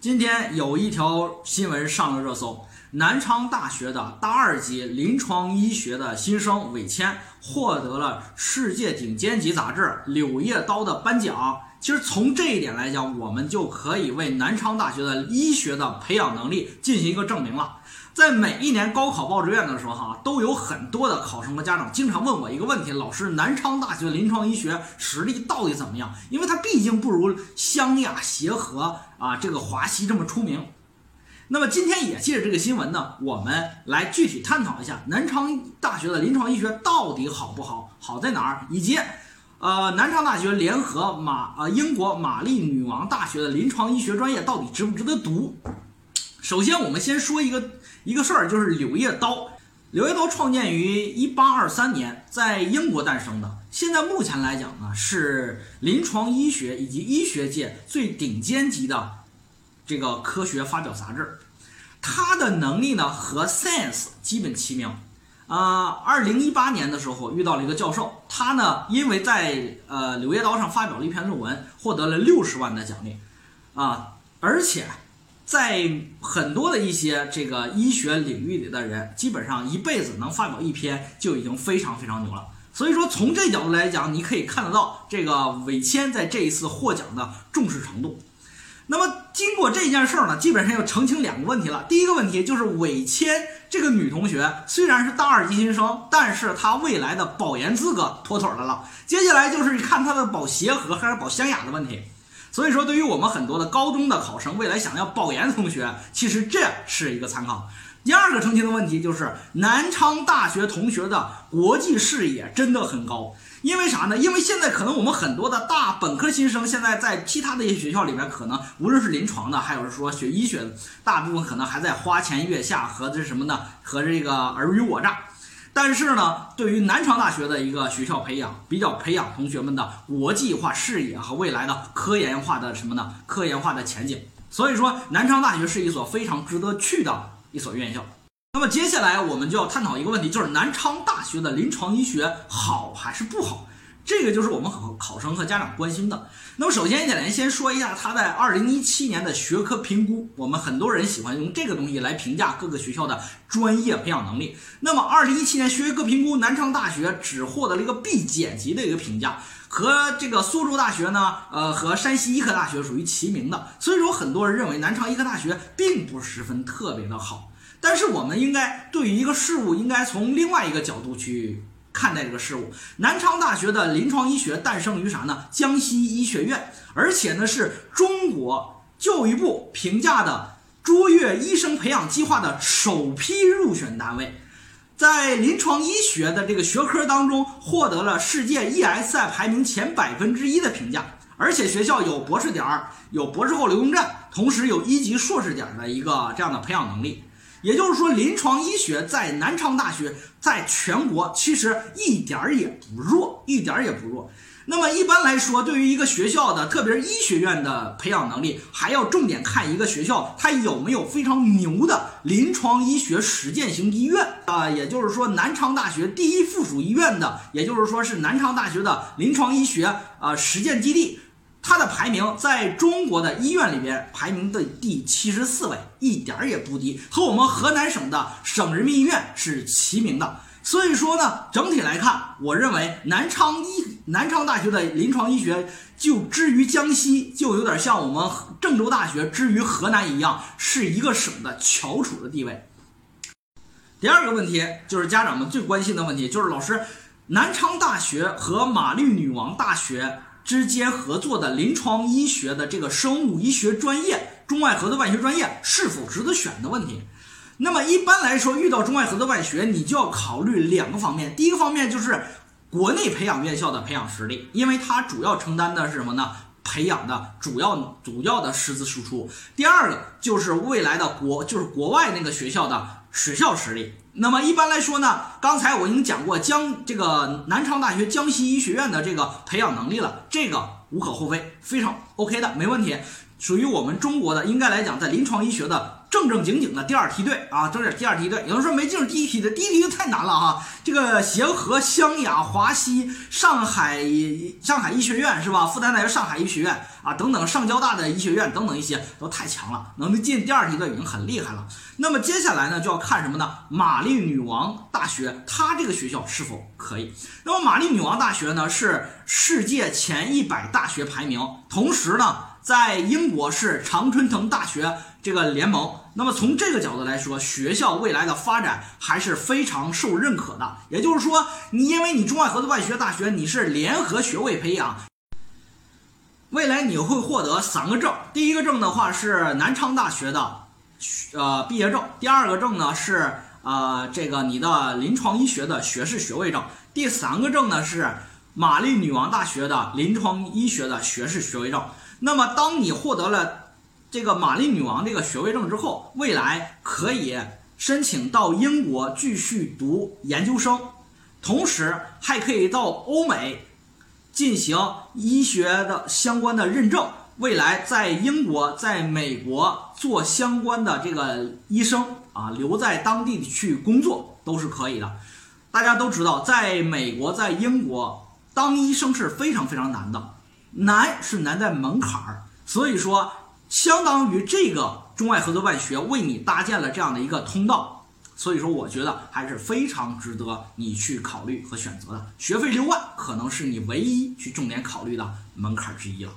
今天有一条新闻上了热搜，南昌大学的大二级临床医学的新生韦谦获得了世界顶尖级杂志《柳叶刀》的颁奖。其实从这一点来讲，我们就可以为南昌大学的医学的培养能力进行一个证明了。在每一年高考报志愿的时候，哈，都有很多的考生和家长经常问我一个问题：老师，南昌大学临床医学实力到底怎么样？因为它毕竟不如湘雅、协和啊这个华西这么出名。那么今天也借着这个新闻呢，我们来具体探讨一下南昌大学的临床医学到底好不好，好在哪儿，以及呃南昌大学联合马呃英国玛丽女王大学的临床医学专业到底值不值得读？首先，我们先说一个一个事儿，就是柳叶刀。柳叶刀创建于一八二三年，在英国诞生的。现在目前来讲呢，是临床医学以及医学界最顶尖级的这个科学发表杂志。它的能力呢和 Science 基本齐名。啊，二零一八年的时候遇到了一个教授，他呢因为在呃柳叶刀上发表了一篇论文，获得了六十万的奖励。啊，而且。在很多的一些这个医学领域里的人，基本上一辈子能发表一篇就已经非常非常牛了。所以说，从这角度来讲，你可以看得到这个韦谦在这一次获奖的重视程度。那么，经过这件事儿呢，基本上要澄清两个问题了。第一个问题就是韦谦这个女同学虽然是大二级新生，但是她未来的保研资格妥妥的了。接下来就是看她的保协和还是保湘雅的问题。所以说，对于我们很多的高中的考生，未来想要保研的同学，其实这是一个参考。第二个澄清的问题就是，南昌大学同学的国际视野真的很高。因为啥呢？因为现在可能我们很多的大本科新生，现在在其他的一些学校里面，可能无论是临床的，还有是说学医学的，大部分可能还在花前月下和这什么呢？和这个尔虞我诈。但是呢，对于南昌大学的一个学校培养，比较培养同学们的国际化视野和未来的科研化的什么呢？科研化的前景。所以说，南昌大学是一所非常值得去的一所院校。那么接下来我们就要探讨一个问题，就是南昌大学的临床医学好还是不好？这个就是我们考考生和家长关心的。那么首先，一来先说一下他在二零一七年的学科评估。我们很多人喜欢用这个东西来评价各个学校的专业培养能力。那么二零一七年学科评估，南昌大学只获得了一个 B 减级的一个评价，和这个苏州大学呢，呃，和山西医科大学属于齐名的。所以说，很多人认为南昌医科大学并不十分特别的好。但是我们应该对于一个事物，应该从另外一个角度去。看待这个事物，南昌大学的临床医学诞生于啥呢？江西医学院，而且呢是中国教育部评价的卓越医生培养计划的首批入选单位，在临床医学的这个学科当中获得了世界 ESI 排名前百分之一的评价，而且学校有博士点儿，有博士后流动站，同时有一级硕士点的一个这样的培养能力。也就是说，临床医学在南昌大学在全国其实一点儿也不弱，一点儿也不弱。那么一般来说，对于一个学校的，特别是医学院的培养能力，还要重点看一个学校它有没有非常牛的临床医学实践型医院啊。也就是说，南昌大学第一附属医院的，也就是说是南昌大学的临床医学啊实践基地。它的排名在中国的医院里边排名的第七十四位，一点儿也不低，和我们河南省的省人民医院是齐名的。所以说呢，整体来看，我认为南昌医南昌大学的临床医学就之于江西，就有点像我们郑州大学之于河南一样，是一个省的翘楚的地位。第二个问题就是家长们最关心的问题，就是老师，南昌大学和玛丽女王大学。之间合作的临床医学的这个生物医学专业，中外合作办学专业是否值得选的问题。那么一般来说，遇到中外合作办学，你就要考虑两个方面。第一个方面就是国内培养院校的培养实力，因为它主要承担的是什么呢？培养的主要主要的师资输出。第二个就是未来的国，就是国外那个学校的史校实力。那么一般来说呢，刚才我已经讲过江这个南昌大学江西医学院的这个培养能力了，这个无可厚非，非常 OK 的，没问题。属于我们中国的，应该来讲在临床医学的。正正经经的第二梯队啊，这是第二梯队。有人说没进入第一梯队，第一梯队太难了哈。这个协和、湘雅、华西、上海、上海医学院是吧？复旦大学上海医学院啊，等等，上交大的医学院等等一些都太强了，能进第二梯队已经很厉害了。那么接下来呢，就要看什么呢？玛丽女王大学，它这个学校是否可以？那么玛丽女王大学呢，是世界前一百大学排名，同时呢。在英国是常春藤大学这个联盟，那么从这个角度来说，学校未来的发展还是非常受认可的。也就是说，你因为你中外合作办学大学，你是联合学位培养，未来你会获得三个证。第一个证的话是南昌大学的呃毕业证，第二个证呢是呃这个你的临床医学的学士学位证，第三个证呢是玛丽女王大学的临床医学的学士学位证。那么，当你获得了这个玛丽女王这个学位证之后，未来可以申请到英国继续读研究生，同时还可以到欧美进行医学的相关的认证。未来在英国、在美国做相关的这个医生啊，留在当地去工作都是可以的。大家都知道，在美国、在英国当医生是非常非常难的。难是难在门槛儿，所以说，相当于这个中外合作办学为你搭建了这样的一个通道，所以说，我觉得还是非常值得你去考虑和选择的。学费六万，可能是你唯一去重点考虑的门槛之一了。